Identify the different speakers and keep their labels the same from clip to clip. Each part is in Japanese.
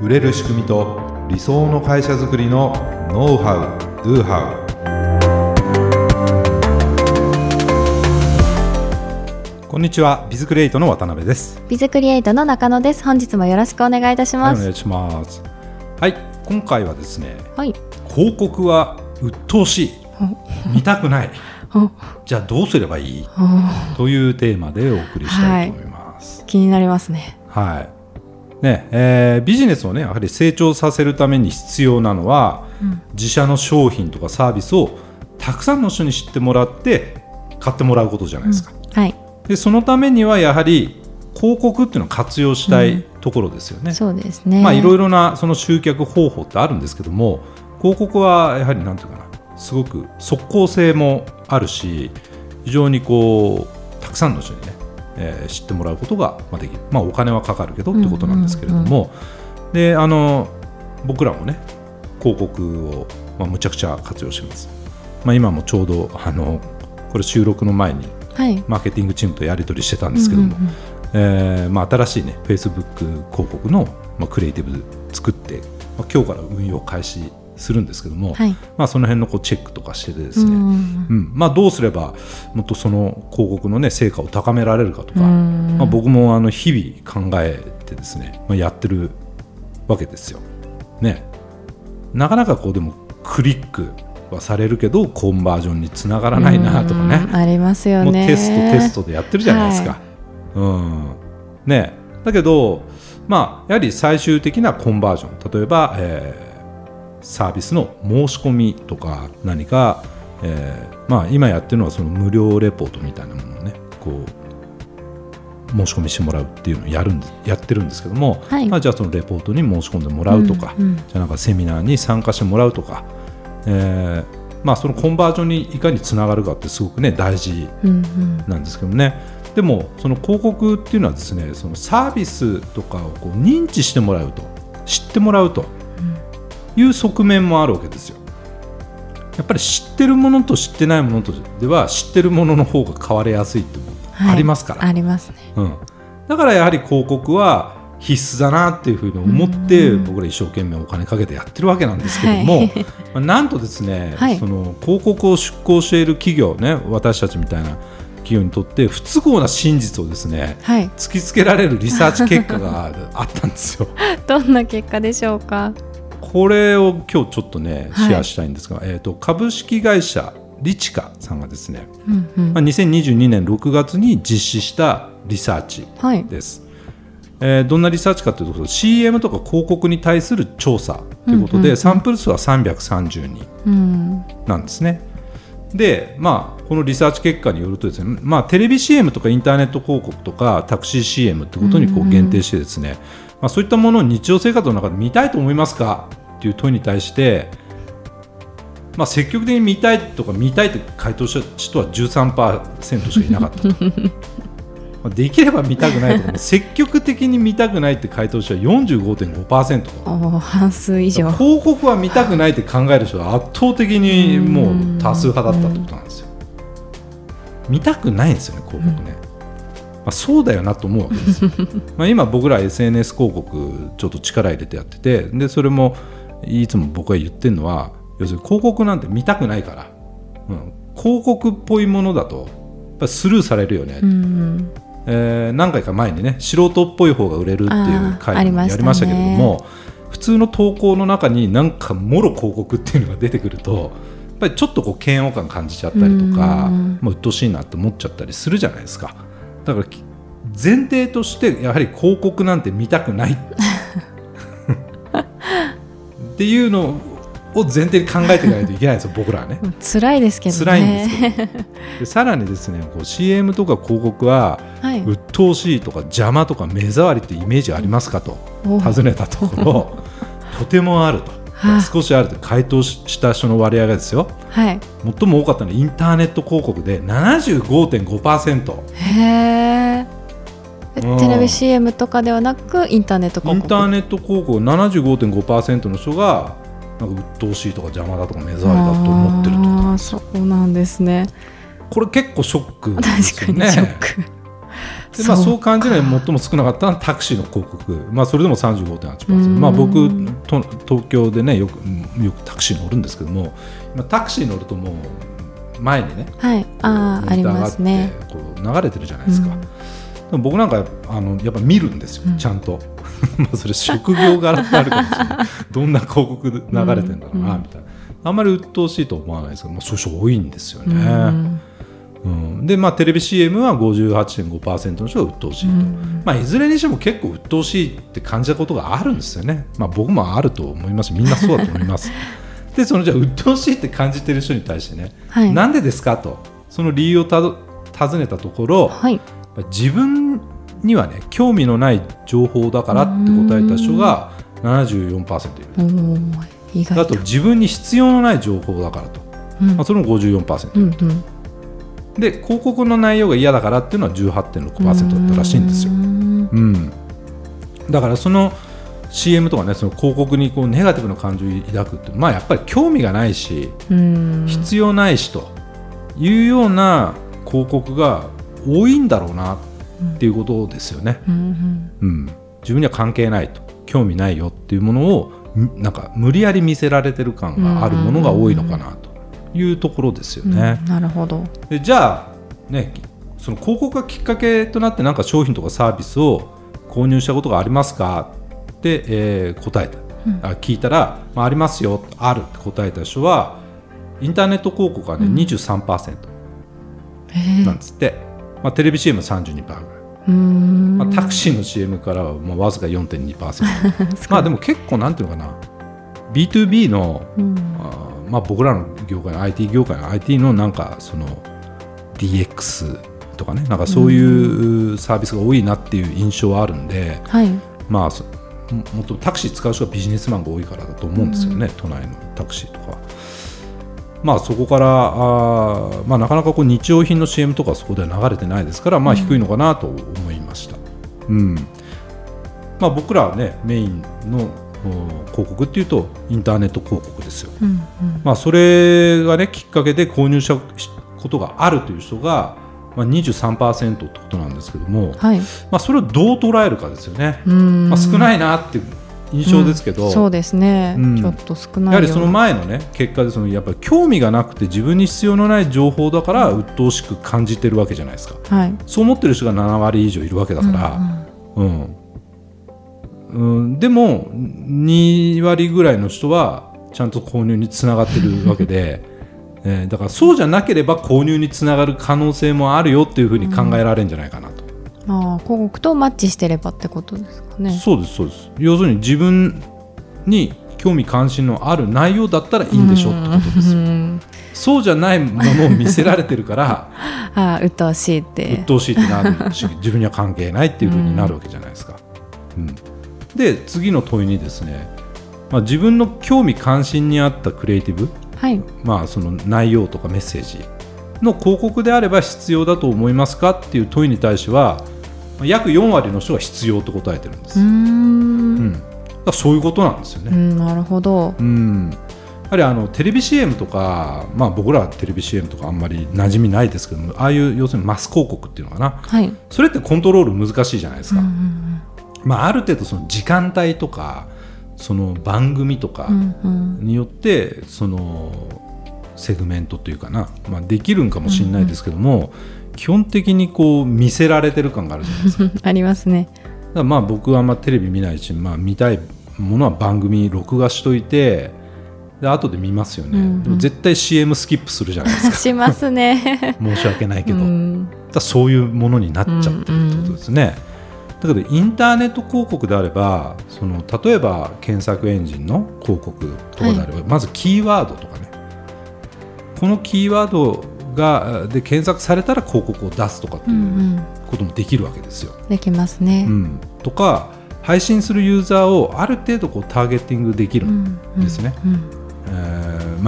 Speaker 1: 売れる仕組みと理想の会社づくりのノウハウ・ドゥハウこんにちはビズクリエイトの渡辺です。
Speaker 2: ビズクリエイトの中野です。本日もよろしくお願いいたします、
Speaker 1: はい、お願いします。はい今回はですね、
Speaker 2: はい、
Speaker 1: 広告は鬱陶しい。見たくない。じゃあどうすればいい？というテーマでお送りしたいと思います、
Speaker 2: はい、気になりますね。
Speaker 1: はいねえー、ビジネスをねやはり成長させるために必要なのは、うん、自社の商品とかサービスをたくさんの人に知ってもらって買ってもらうことじゃないですか。
Speaker 2: うん、はい、
Speaker 1: でそのためにはやはり広告っていうのを活用したいところですよね。うん、
Speaker 2: そうですね。
Speaker 1: まあいろいろなその集客方法ってあるんですけども広告はやはりなんていうかなすごく即効性もあるし非常にこうたくさんの人にねえー、知ってもらうことができる、まあ、お金はかかるけどってことなんですけれども、であの僕らもね広告を、まあ、むちゃくちゃ活用します、まあ、今もちょうどあのこれ収録の前に、マーケティングチームとやり取りしてたんですけども、えまあ、新しいね Facebook 広告の、まあ、クリエイティブ作って、まあ、今日から運用開始するんですけども、はい、まあ、その辺のこうチェックとかしてですね、うん、うん、まあ、どうすればもっとその広告の、ね、成果を高められるかとか、まあ、僕もあの日々考えてですね、まあ、やってるわけですよ。ね、なかなかこうでもクリックはされるけどコンバージョンにつながらないなとかね。
Speaker 2: ありますよね。
Speaker 1: テストテストでやってるじゃないですか。はい、うん。ね、だけど、まあ、やはり最終的なコンバージョン例えば、えーサービスの申し込みとか何か、えーまあ、今やってるのはその無料レポートみたいなものをねこう申し込みしてもらうっていうのをやるんやってるんですけども、はい、まあ、じゃあそのレポートに申し込んでもらうとか、うんうん、じゃあなんかセミナーに参加してもらうとか、えーまあ、そのコンバージョンにいかにつながるかってすごくね大事なんですけどね、うんうん、でもその広告っていうのはですねそのサービスとかをこう認知してもらうと知ってもらうという側面もあるわけですよ。やっぱり知ってるものと知ってないものとでは知ってるものの方が変わりやすいってありますから、
Speaker 2: はい、ありますね、
Speaker 1: うん、だからやはり広告は必須だなっていうふうに思って僕ら一生懸命お金かけてやってるわけなんですけども、はい、まあ、なんとですね、はい、その広告を出稿している企業ね私たちみたいな企業にとって不都合な真実をですね、はい、突きつけられるリサーチ結果があったんですよ。
Speaker 2: どんな結果でしょうか？
Speaker 1: これを今日ちょっとねシェアしたいんですが、はい、えーと、株式会社リチカさんがですね、うんうん、まあ、2022年6月に実施したリサーチです、はい、えー、どんなリサーチかというと CM とか広告に対する調査ということで、うんうんうん、サンプル数は330人なんですね。うん、で、まあ、このリサーチ結果によるとですね、まあ、テレビ CM とかインターネット広告とかタクシー CM ってことにこう限定してですね、うんうん、まあ、そういったものを日常生活の中で見たいと思いますか？っていう問いに対して、まあ、積極的に見たいとか見たいって回答した人は13%しかいなかった。まあできれば見たくないとか積極的に見たくないって回答者は45.5%
Speaker 2: 半数以上。
Speaker 1: 広告は見たくないって考える人は圧倒的にもう多数派だったってことなんですよ。見たくないんですよね広告ね、まあ、そうだよなと思うわけです まあ今僕ら SNS 広告ちょっと力入れてやっててでそれもいつも僕が言ってるのは要するに広告なんて見たくないから、うん、広告っぽいものだとやっぱスルーされるよね、うん、えー、何回か前にね素人っぽい方が売れるっていう回もやりましたけれども、ね、普通の投稿の中になんかもろ広告っていうのが出てくるとやっぱりちょっとこう嫌悪感感じちゃったりとか、うん、もう鬱陶しいなって思っちゃったりするじゃないですかだから前提としてやはり広告なんて見たくない っていうのを前提に考えていかないといけないんですよ、僕らはね。
Speaker 2: 辛いですけどね。
Speaker 1: 辛いんですけど。でさらにですね、こう CM とか広告は、はい、鬱陶しいとか邪魔とか目障りってイメージありますかと尋ねたところ、とてもあると。少しあると回答した人の割合がですよ、はい、最も多かったのはインターネット広告で75.5%。
Speaker 2: へー。テレビ CM とかではなくインターネット広
Speaker 1: 告？インターネット広告75.5%の人がなんか鬱陶しいとか邪魔だとか目障りだと思ってると
Speaker 2: あそうなんですね。
Speaker 1: これ結構ショックですよね。
Speaker 2: 確かにショック
Speaker 1: でまあ、
Speaker 2: そう
Speaker 1: 感じるのは最も少なかったのはタクシーの広告、まあ、それでも35.8%、
Speaker 2: うん。
Speaker 1: まあ、僕と東京でねよくうんよくタクシー乗るんですけども今タクシー乗るともう前にね
Speaker 2: はい。ああありますね。
Speaker 1: こう流れてるじゃないですか、
Speaker 2: うん。
Speaker 1: でも僕なんかあのやっぱ見るんですよ、
Speaker 2: うん。
Speaker 1: ちゃんと。まあそれ職業柄ってあるかもしれない。どんな広告流れてんだろうな、
Speaker 2: うん。
Speaker 1: みたいな。あんまり鬱陶しいと思わないですけど、まあ、そういう人多いんですよね、
Speaker 2: うん
Speaker 1: うん。でまあテレビ CM は58.5%の人が鬱陶しいと、
Speaker 2: うん。
Speaker 1: まあ、いずれにしても結構鬱陶しいって感じたことがあるんですよね、まあ、僕もあると思います。しみんなそうだと思います。でそのじゃあ鬱陶しいって感じてる人に対してね、
Speaker 2: はい。
Speaker 1: なんでですかとその理由を尋ねたところ、
Speaker 2: はい。
Speaker 1: 自分にはね興味のない情報だからって答えた人が74%いる。あと。自分に必要のない情報だからと、
Speaker 2: うん。
Speaker 1: まあ、それも54%、
Speaker 2: うんうん
Speaker 1: で広告の内容が嫌だからっていうのは18.6%だったらしいんですよ。
Speaker 2: う、ん。
Speaker 1: うん、だからその CM とかねその広告にこうネガティブな感情を抱くってまあやっぱり興味がないし
Speaker 2: うん。
Speaker 1: 必要ないしというような広告が多いんだろうなっていうことですよね、
Speaker 2: うん
Speaker 1: うん、自分には関係ないと。興味ないよっていうものをんなんか無理やり見せられてる感があるものが多いのかなというところですよ
Speaker 2: うん
Speaker 1: ね。
Speaker 2: うんなるほど。
Speaker 1: でじゃあねその広告がきっかけとなってなんか商品とかサービスを購入したことがありますか？って、えー答えた、
Speaker 2: うん。
Speaker 1: あ聞いたら、まあ、ありますよあるって答えた人はインターネット広告がね、
Speaker 2: うん。
Speaker 1: 23%
Speaker 2: へえ
Speaker 1: なんですって、まあ、テレビ CM 32%ぐらい、
Speaker 2: うん。
Speaker 1: まあ、タクシーの CM からはまあわずか4.2% まあでも結構なんていうのかな。B2B の
Speaker 2: うん。
Speaker 1: あーまあ、僕らの業界の IT 業界の IT のなんかその DX とかねなんかそういうサービスが多いなっていう印象はあるんで、
Speaker 2: はい。
Speaker 1: まあそももっとタクシー使う人がビジネスマンが多いからだと思うんですよね、都内のタクシーとか。まあそこからあー、まあ、なかなかこう日用品の CM とかそこでは流れてないですから、まあ、低いのかなと思いました。うん。まあ、僕らはねメインのお広告っていうとインターネット広告ですよ。
Speaker 2: うんうん。
Speaker 1: まあ、それがねきっかけで購入したことがあるという人が、まあ、23%ってことなんですけども、
Speaker 2: はい。
Speaker 1: まあ、それをどう捉えるかですよね。
Speaker 2: うん。
Speaker 1: まあ、少ないなっていう印象ですけど、
Speaker 2: うんそうですね、
Speaker 1: うん。
Speaker 2: ちょっと少ないよ。
Speaker 1: やはりその前のね結果でそのやっぱり興味がなくて自分に必要のない情報だから鬱陶しく感じてるわけじゃないですか。
Speaker 2: はい。
Speaker 1: そう思ってる人が7割以上いるわけだから、
Speaker 2: うん。
Speaker 1: うんうん、でも2割ぐらいの人はちゃんと購入につながってるわけで、えーだからそうじゃなければ購入につながる可能性もあるよっていうふうに考えられるんじゃないかなと、
Speaker 2: ああ広告とマッチしてればってことですかね。
Speaker 1: そうですそうです。要するに自分に興味関心のある内容だったらいいんでしょってことですよ。
Speaker 2: うん。
Speaker 1: そうじゃないものを見せられてるから
Speaker 2: ああ鬱陶しいって。
Speaker 1: 鬱陶しいってなるし自分には関係ないっていうふうになるわけじゃないですか。うんで次の問いにですね、まあ、自分の興味関心に合ったクリエイティブ、
Speaker 2: はい。
Speaker 1: まあ、その内容とかメッセージの広告であれば必要だと思いますかっていう問いに対してはまあ約4割の人が必要と答えてるんです。
Speaker 2: うー
Speaker 1: うん。
Speaker 2: ん
Speaker 1: だそういうことなんですよね。
Speaker 2: うんなるほど。
Speaker 1: うん。やはりあのテレビ CM とか、まあ、僕らはテレビ CM とかあんまり馴染みないですけどもああいう要するにマス広告っていうのかな。
Speaker 2: はい。
Speaker 1: それってコントロール難しいじゃないですか、
Speaker 2: うんうん
Speaker 1: まあ、ある程度その時間帯とかその番組とか
Speaker 2: うんうん。
Speaker 1: によってそのセグメントというかな、まあ、できるんかもしれないですけども、基本的にこう見せられてる感があるじゃないですか。
Speaker 2: ありますね。
Speaker 1: らまあ僕はあんまテレビ見ないし、まあ、見たいものは番組録画しといてで後で見ますよね、
Speaker 2: うんうん。
Speaker 1: でも絶対 CM スキップするじゃないですか。
Speaker 2: しますね。
Speaker 1: 申し訳ないけど、
Speaker 2: うん。
Speaker 1: だそういうものになっちゃってるってことですね。だけどインターネット広告であればその例えば検索エンジンの広告とかであれば、まずキーワードとかね。このキーワードがで検索されたら広告を出すとかって
Speaker 2: う
Speaker 1: いうん。こともできるわけですよ。
Speaker 2: できますね。
Speaker 1: うん。とか配信するユーザーをある程度こうターゲティングできるんですね。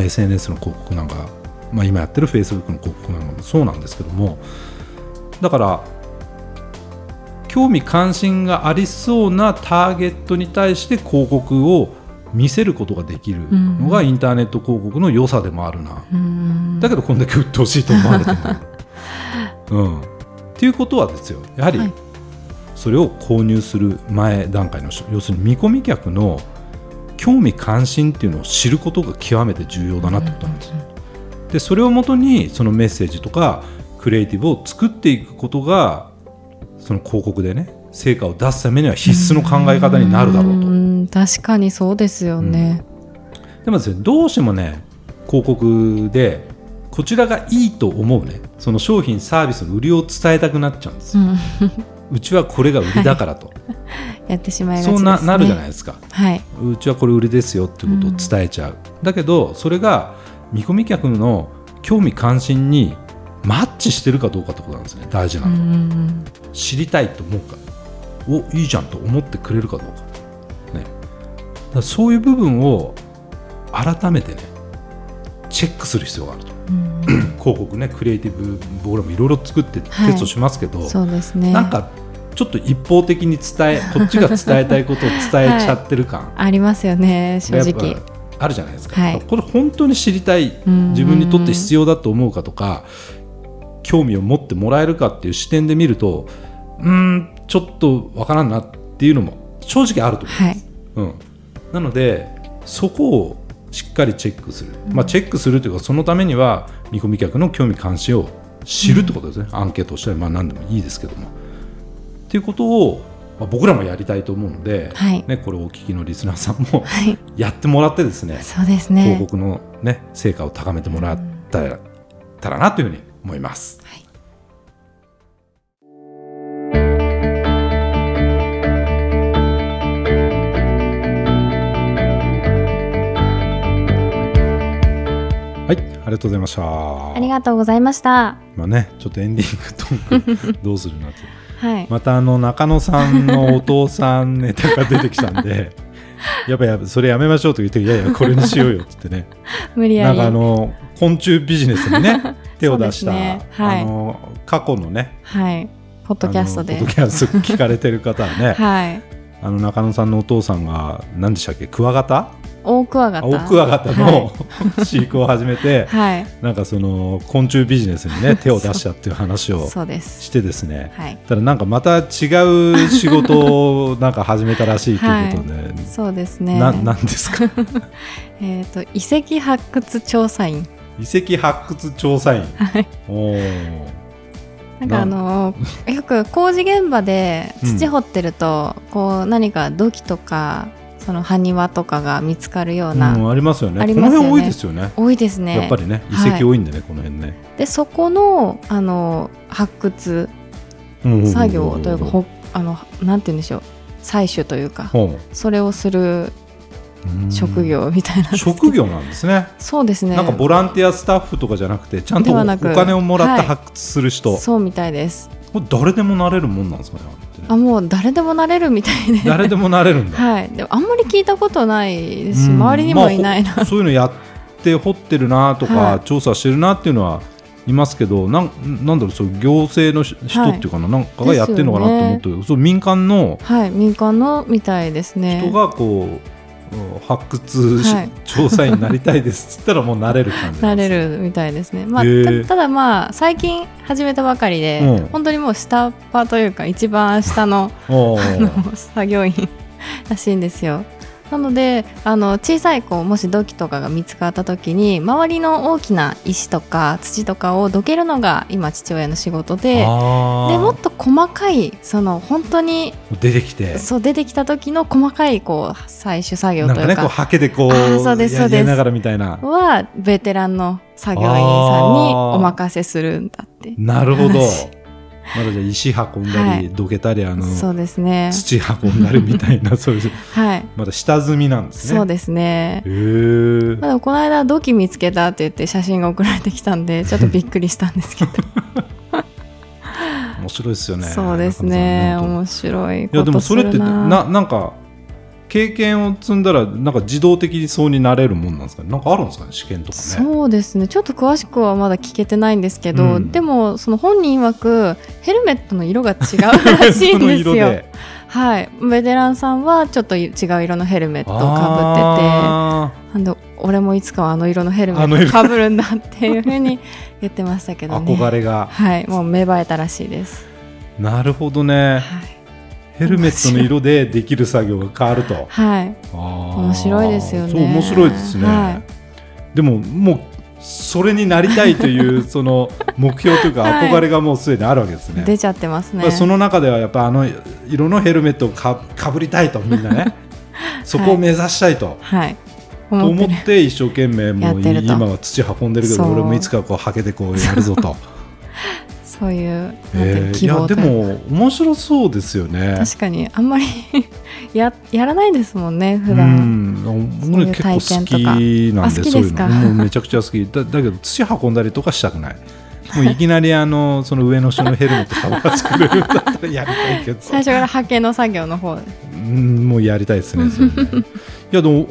Speaker 1: SNS の広告なんか、まあ、今やってる Facebook の広告なんかもそうなんですけどもだから興味関心がありそうなターゲットに対して広告を見せることができるのがインターネット広告の良さでもあるな、
Speaker 2: うん。
Speaker 1: だけどこんだけ鬱陶しいと思われてる うん、っていうことはですよ。やはり
Speaker 2: はい。
Speaker 1: それを購入する前段階の人要するに見込み客の興味関心っていうのを知ることが極めて重要だなってことなんです。よ。でそれをもとにそのメッセージとかクリエイティブを作っていくことがその広告でね成果を出すためには必須の考え方になるだろうと。
Speaker 2: ん確かにそうですよね。
Speaker 1: でもですねどうしてもね広告でこちらがいいと思うねその商品サービスの売りを伝えたくなっちゃうんですよ。
Speaker 2: うん
Speaker 1: うちはこれが売りだからと、
Speaker 2: やってしまいがちね。
Speaker 1: そうななるじゃないですか。
Speaker 2: はい。
Speaker 1: うちはこれ売りですよってことを伝えちゃう、だけどそれが見込み客の興味関心にマッチしてるかどうかってことなんですね。大事な
Speaker 2: う
Speaker 1: の、
Speaker 2: ん
Speaker 1: 知りたいと思うかおいいじゃんと思ってくれるかどうか,、ね、だそういう部分を改めてねチェックする必要があると。
Speaker 2: うん
Speaker 1: 広告ねクリエイティブ僕らもいろいろ作って
Speaker 2: はい。
Speaker 1: テストしますけど、
Speaker 2: そうですね。
Speaker 1: なんかちょっと一方的に伝えこっちが伝えたいことを伝えちゃってる感、
Speaker 2: ありますよね正直。
Speaker 1: ぱあるじゃないですか、
Speaker 2: はい。
Speaker 1: これ本当に知りたい
Speaker 2: うん。
Speaker 1: 自分にとって必要だと思うかとか興味を持ってもらえるかっていう視点で見るとうーんちょっとわからんなっていうのも正直あると思う、
Speaker 2: はい。
Speaker 1: うん、なのでそこをしっかりチェックする、まあ、チェックするというかそのためには見込み客の興味関心を知るってことですね、アンケートをしたり、まあ、何でもいいですけども。っていうことを、まあ、僕らもやりたいと思うので、
Speaker 2: はい
Speaker 1: ね、これをお聞きのリスナーさんも
Speaker 2: はい。
Speaker 1: やってもらってですね
Speaker 2: そうです
Speaker 1: 広
Speaker 2: ね。
Speaker 1: 告の、ね、成果を高めてもらったらたらなというふうに思います。
Speaker 2: はい
Speaker 1: はい、ありがとうございました。
Speaker 2: ありがとうございました。
Speaker 1: まあね、ちょっとエンディングトークどうするなって。
Speaker 2: はい。
Speaker 1: またあの中野さんのお父さんネタが出てきたんで、やっぱやそれやめましょうと言って、いやいや、これにしようよって言ってね、
Speaker 2: 無理やり。
Speaker 1: なんかあの昆虫ビジネスにね、手を出した、
Speaker 2: ねはい
Speaker 1: あの過去のね、
Speaker 2: はい。ポッドキャストで
Speaker 1: ポッ。ドキャスト 聞かれてる方はね、
Speaker 2: はい。
Speaker 1: あの中野さんのお父さんが、何でしたっけ、クワガタ？
Speaker 2: 大クワガタ。
Speaker 1: オオクワガタの、飼育を始めて、
Speaker 2: はい。
Speaker 1: なんかその昆虫ビジネスにね、手を出したっていう話を。してですね、
Speaker 2: はい。
Speaker 1: ただなんかまた違う仕事をなんか始めたらしいということで、
Speaker 2: そうですね。
Speaker 1: ななんですか？
Speaker 2: えっと遺跡発掘調査員。
Speaker 1: 遺跡発掘調査員。
Speaker 2: はい。
Speaker 1: おー
Speaker 2: なんかあの よく工事現場で土掘ってると、こう何か土器とかその埴輪とかが見つかるような、
Speaker 1: うん、ありますよね。
Speaker 2: ありますよね。
Speaker 1: この辺多いですよね。
Speaker 2: 多いですね。
Speaker 1: やっぱりね遺
Speaker 2: はい。
Speaker 1: 跡多いんでね、この辺ね。
Speaker 2: でそこのあの発掘作業というか、ほあのなんて言うんでしょう。採取というか
Speaker 1: ほ
Speaker 2: それをする
Speaker 1: ううん
Speaker 2: 職業みたいな、
Speaker 1: 職業なんですね。
Speaker 2: そうですね。
Speaker 1: なんかボランティアスタッフとかじゃなくてちゃんとお金をもらって
Speaker 2: はい。
Speaker 1: 発掘する人、
Speaker 2: そうみたいです。
Speaker 1: これ誰でもなれるもんなんですかねあ
Speaker 2: あもう誰でもなれるみたいで。
Speaker 1: れ誰でもなれるんだ。
Speaker 2: はい。でもあんまり聞いたことないですし、
Speaker 1: うん。
Speaker 2: 周りにもいないな、
Speaker 1: まあほ そういうのやって掘ってるなとか、
Speaker 2: はい。
Speaker 1: 調査してるなっていうのはいますけどなんなんだろうそう行政のし人
Speaker 2: はい
Speaker 1: っていうかな、なんかがやってるのかなと思って、そう民間の
Speaker 2: はい。民間のみたいですね。
Speaker 1: 人がこう、発掘し、
Speaker 2: はい。
Speaker 1: 調査員になりたいですっつったらもうなれる感じ
Speaker 2: なれ
Speaker 1: る
Speaker 2: るみたいですね、まあ、たただまあ最近始めたばかりで、
Speaker 1: うん。
Speaker 2: 本当にもう下っ端というか一番下のの作業員らしいんですよなのであの小さい子もし土器とかが見つかった時に周りの大きな石とか土とかをどけるのが今父親の仕事ででもっと細かいその本当に
Speaker 1: 出てきて。
Speaker 2: そう出てきた時の細かいこう採取作業
Speaker 1: なんかね
Speaker 2: というか
Speaker 1: こうハケでこう
Speaker 2: あーそうですそうです。
Speaker 1: ややりながらみたいな。
Speaker 2: はベテランの作業員さんにお任せするんだって。
Speaker 1: なるほど。
Speaker 2: 話
Speaker 1: まだじゃあ石運んだり、
Speaker 2: はい。
Speaker 1: どけたりあの
Speaker 2: そうですね。
Speaker 1: 土運んだりみたいな そういう。
Speaker 2: はい。
Speaker 1: まだ下積みなんですね。
Speaker 2: そうですね。
Speaker 1: へえ
Speaker 2: この間土器見つけたって言って写真が送られてきたんで ちょっとびっくりしたんですけど。
Speaker 1: 面白いですよね。
Speaker 2: そうですね。面白い
Speaker 1: いや
Speaker 2: こ
Speaker 1: でもそれって
Speaker 2: な
Speaker 1: なんか経験を積んだらなんか自動的にそうになれるもんなんですかね？なんかあるんですかね？試験とかね。
Speaker 2: そうですね。ちょっと詳しくはまだ聞けてないんですけど、
Speaker 1: うん。
Speaker 2: でもその本人曰くヘルメットの色が違うらしいんですよ。はい。ベテランさんはちょっと違う色のヘルメットをかぶってて
Speaker 1: あ
Speaker 2: なんで俺もいつかはあの色のヘルメットかぶるんだっていうふうに言ってましたけど
Speaker 1: ー
Speaker 2: ね。
Speaker 1: 憧れが。
Speaker 2: はい。もう芽生えたらしいです。
Speaker 1: なるほどね。
Speaker 2: はい、
Speaker 1: ヘルメットの色でできる作業が変わると。
Speaker 2: はい、
Speaker 1: 面
Speaker 2: 面白いですよね。
Speaker 1: そう面白いですね、
Speaker 2: は
Speaker 1: でももうそれになりたいという その目標というか
Speaker 2: はい。
Speaker 1: 憧れがもうすでにあるわけですね、
Speaker 2: 出ちゃってますね。
Speaker 1: その中ではやっぱあの色のヘルメットをかかぶりたいとみんなね。そこを目指したいと、
Speaker 2: はい。
Speaker 1: と
Speaker 2: 思ってる。
Speaker 1: 思って一生懸命もう今は土運んでるけど俺もいつかこうはけてこうやるぞと、
Speaker 2: そういう
Speaker 1: えー。い
Speaker 2: 希
Speaker 1: やでも面白そうですよね。
Speaker 2: 確かにあんまり ややらないですもんね普
Speaker 1: う
Speaker 2: 段
Speaker 1: ん僕ね結構好きなんでそういう
Speaker 2: か
Speaker 1: の。もうめちゃくちゃ好き。だだけど土運んだりとかしたくない。もういきなりあのその上の人のヘルメットかぶらせてくれるんだったらやりたいけど。
Speaker 2: 最初から派遣の作業の方。
Speaker 1: うんもうやりたいですねそれね。いやでも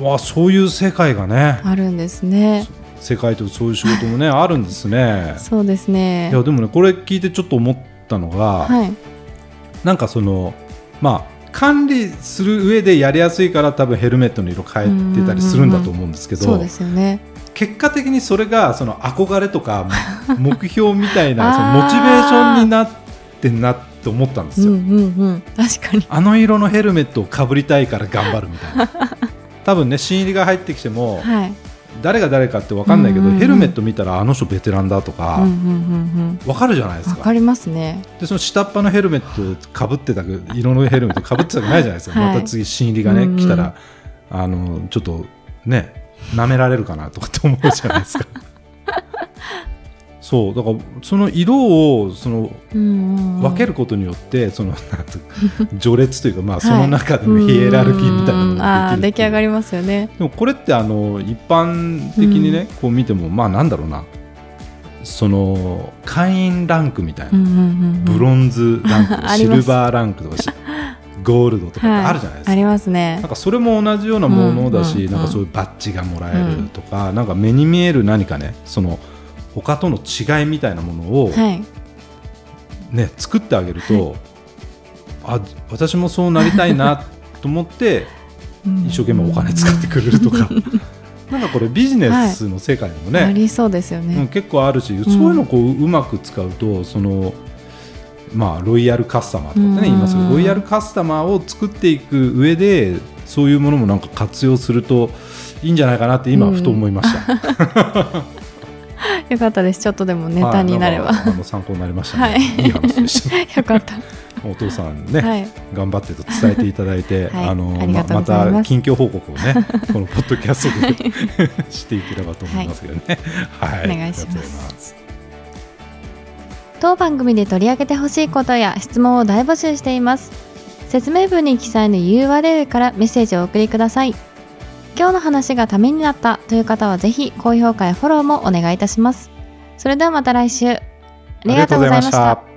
Speaker 1: わそういう世界がね。
Speaker 2: あるんですね
Speaker 1: 世界とそういう仕事もねあるんですね。
Speaker 2: そうですね。
Speaker 1: いやでもねこれ聞いてちょっと思ったのが、
Speaker 2: はい。
Speaker 1: なんかそのまあ管理する上でやりやすいから多分ヘルメットの色変えてたりするんだと思うんですけど、
Speaker 2: そうですよね。
Speaker 1: 結果的にそれがその憧れとか 目標みたいなそのモチベーションになってんなって思ったんですよ。
Speaker 2: うんうんうん。確かに。
Speaker 1: あの色のヘルメットをかぶりたいから頑張るみたいな。多分ね新入りが入ってきても
Speaker 2: はい
Speaker 1: 誰が誰かって分かんないけど、
Speaker 2: うんうんうん。
Speaker 1: ヘルメット見たらあの人ベテランだとか
Speaker 2: うんうんうん
Speaker 1: 分かるじゃないですか。
Speaker 2: うんわかりますね。
Speaker 1: でその下っ端のヘルメットかぶってたく色のヘルメットかぶってたくないじゃないですか、
Speaker 2: はい。
Speaker 1: また次新入りがね、
Speaker 2: うんうん。
Speaker 1: 来たらあのちょっとね舐められるかなとかって思うじゃないですかそうだからその色をその
Speaker 2: うんうんうん。
Speaker 1: 分けることによって、その序列というか、まあ、その中でのヒエラルキーみたいなのが
Speaker 2: 出来上がりますよね。
Speaker 1: でもこれってあの一般的にね、こう見てもまあなんだろうな。その会員ランクみたいな、
Speaker 2: うんうんうんうん。
Speaker 1: ブロンズランク、シルバーランクとかしゴールドとかあるじゃないですか、
Speaker 2: ありますね。
Speaker 1: なんかそれも同じようなものだし、
Speaker 2: うんうんうん。
Speaker 1: なんかそういうバッジがもらえるとか、なんか目に見える何かねその他との違いみたいなものを、
Speaker 2: はい。
Speaker 1: ね作ってあげると、あ私もそうなりたいなと思って 一生懸命お金使ってくれるとか、なんかこれビジネスの世界でもね、
Speaker 2: ありそうですよ
Speaker 1: うん、
Speaker 2: ね
Speaker 1: 結構あるし、そういうのをこううまく使うとそのまあロイヤルカスタマーとかね言いますけどロイヤルカスタマーを作っていく上でそういうものもなんか活用するといいんじゃないかなって今
Speaker 2: うん
Speaker 1: ふと思いました。
Speaker 2: よかったです。ちょっとでもネタになれば。
Speaker 1: はいあの参考になりましたね。
Speaker 2: はい。
Speaker 1: いい話でした。
Speaker 2: よかった。
Speaker 1: お父さんね、
Speaker 2: はい。
Speaker 1: 頑張ってと伝えていただいて、
Speaker 2: はい。
Speaker 1: あのま
Speaker 2: ます。
Speaker 1: た近況報告をねこのポッドキャストで していければと思いますけどね。はい、
Speaker 2: お願いし
Speaker 1: ます。
Speaker 2: 当番組で取り上げてほしいことや質問を大募集しています。説明文に記載の URL からメッセージをお送りください今日の話がためになったという方はぜひ高評価やフォローもお願いいたします。それではまた来週。ありがとうございました。